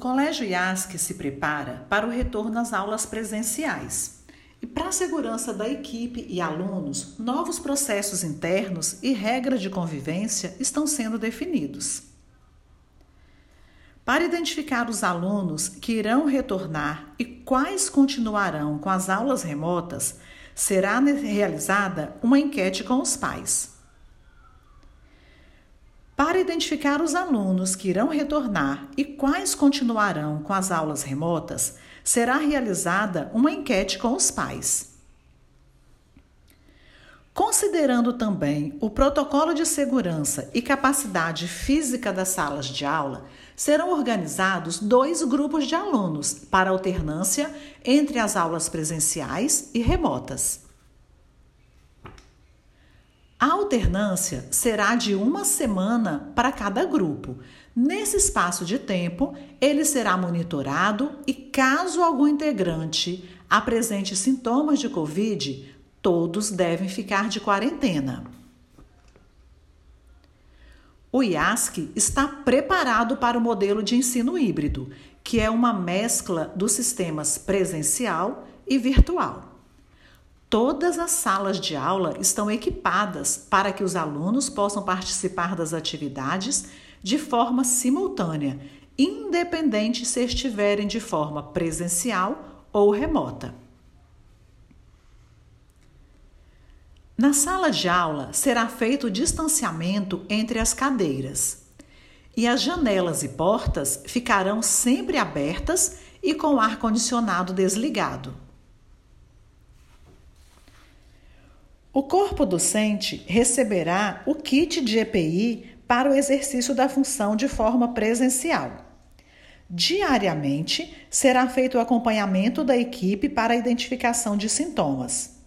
Colégio IASC se prepara para o retorno às aulas presenciais. E para a segurança da equipe e alunos, novos processos internos e regras de convivência estão sendo definidos. Para identificar os alunos que irão retornar e quais continuarão com as aulas remotas, será realizada uma enquete com os pais. Para identificar os alunos que irão retornar e quais continuarão com as aulas remotas, será realizada uma enquete com os pais. Considerando também o protocolo de segurança e capacidade física das salas de aula, serão organizados dois grupos de alunos para alternância entre as aulas presenciais e remotas. A alternância será de uma semana para cada grupo. Nesse espaço de tempo, ele será monitorado e, caso algum integrante apresente sintomas de Covid, todos devem ficar de quarentena. O IASC está preparado para o modelo de ensino híbrido, que é uma mescla dos sistemas presencial e virtual. Todas as salas de aula estão equipadas para que os alunos possam participar das atividades de forma simultânea, independente se estiverem de forma presencial ou remota. Na sala de aula será feito o distanciamento entre as cadeiras e as janelas e portas ficarão sempre abertas e com o ar-condicionado desligado. O corpo docente receberá o kit de EPI para o exercício da função de forma presencial. Diariamente será feito o acompanhamento da equipe para a identificação de sintomas.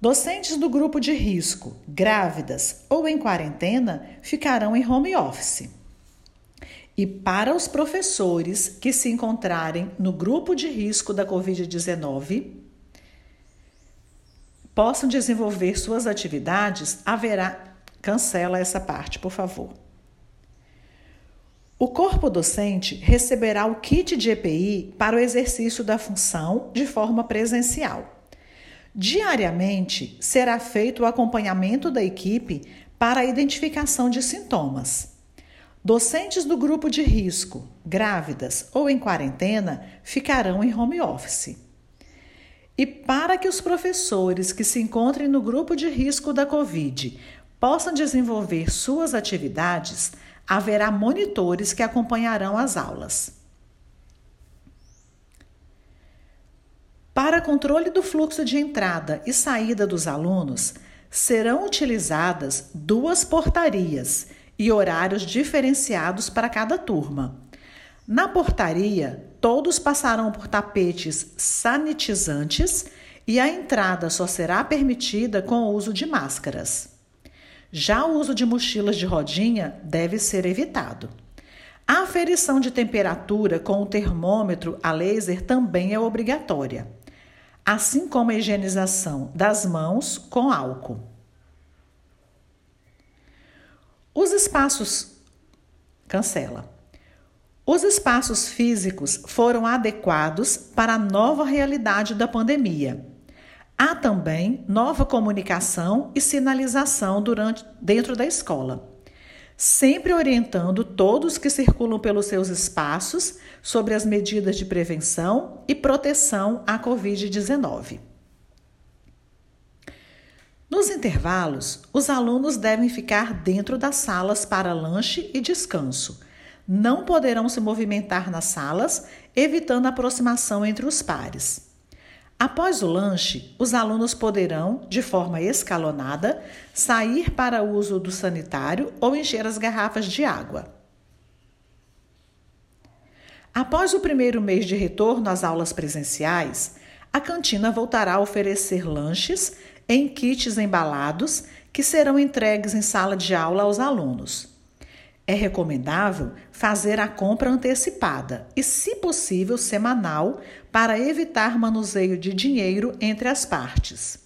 Docentes do grupo de risco, grávidas ou em quarentena ficarão em home office. E para os professores que se encontrarem no grupo de risco da Covid-19, possam desenvolver suas atividades, haverá. Cancela essa parte, por favor. O corpo docente receberá o kit de EPI para o exercício da função de forma presencial. Diariamente será feito o acompanhamento da equipe para a identificação de sintomas. Docentes do grupo de risco, grávidas ou em quarentena ficarão em home office. E para que os professores que se encontrem no grupo de risco da Covid possam desenvolver suas atividades, haverá monitores que acompanharão as aulas. Para controle do fluxo de entrada e saída dos alunos, serão utilizadas duas portarias e horários diferenciados para cada turma. Na portaria, todos passarão por tapetes sanitizantes e a entrada só será permitida com o uso de máscaras. Já o uso de mochilas de rodinha deve ser evitado. A aferição de temperatura com o termômetro a laser também é obrigatória, assim como a higienização das mãos com álcool. Os espaços. Cancela. Os espaços físicos foram adequados para a nova realidade da pandemia. Há também nova comunicação e sinalização durante, dentro da escola, sempre orientando todos que circulam pelos seus espaços sobre as medidas de prevenção e proteção à Covid-19. Nos intervalos, os alunos devem ficar dentro das salas para lanche e descanso não poderão se movimentar nas salas, evitando a aproximação entre os pares. Após o lanche, os alunos poderão, de forma escalonada, sair para o uso do sanitário ou encher as garrafas de água. Após o primeiro mês de retorno às aulas presenciais, a cantina voltará a oferecer lanches em kits embalados que serão entregues em sala de aula aos alunos. É recomendável fazer a compra antecipada e, se possível, semanal, para evitar manuseio de dinheiro entre as partes.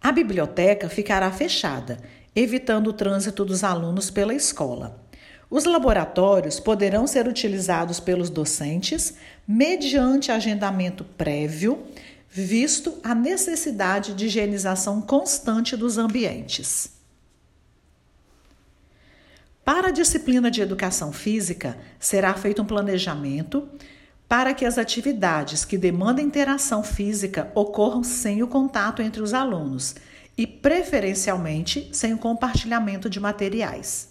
A biblioteca ficará fechada, evitando o trânsito dos alunos pela escola. Os laboratórios poderão ser utilizados pelos docentes mediante agendamento prévio, visto a necessidade de higienização constante dos ambientes. Para a disciplina de educação física, será feito um planejamento para que as atividades que demandam interação física ocorram sem o contato entre os alunos e, preferencialmente, sem o compartilhamento de materiais.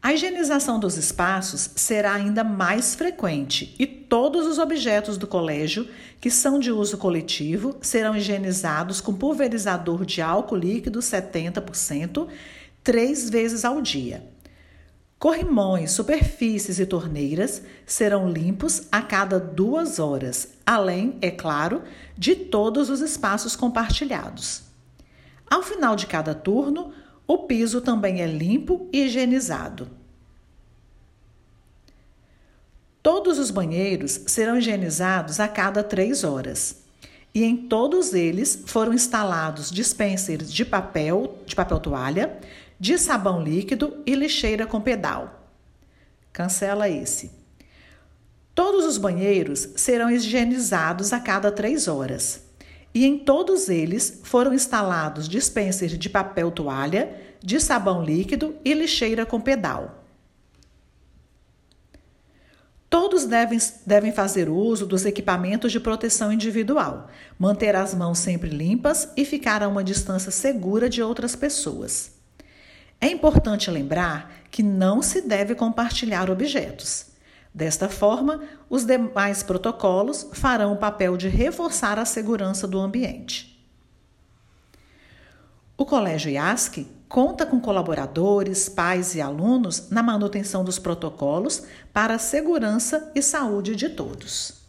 A higienização dos espaços será ainda mais frequente e todos os objetos do colégio que são de uso coletivo serão higienizados com pulverizador de álcool líquido 70% três vezes ao dia. Corrimões, superfícies e torneiras serão limpos a cada duas horas, além, é claro, de todos os espaços compartilhados. Ao final de cada turno, o piso também é limpo e higienizado. Todos os banheiros serão higienizados a cada três horas. E em todos eles foram instalados dispensers de papel, de papel toalha, de sabão líquido e lixeira com pedal. Cancela esse. Todos os banheiros serão higienizados a cada três horas e em todos eles foram instalados dispensers de papel toalha, de sabão líquido e lixeira com pedal. Todos devem, devem fazer uso dos equipamentos de proteção individual, manter as mãos sempre limpas e ficar a uma distância segura de outras pessoas. É importante lembrar que não se deve compartilhar objetos. Desta forma, os demais protocolos farão o papel de reforçar a segurança do ambiente. O Colégio IASC conta com colaboradores, pais e alunos na manutenção dos protocolos para a segurança e saúde de todos.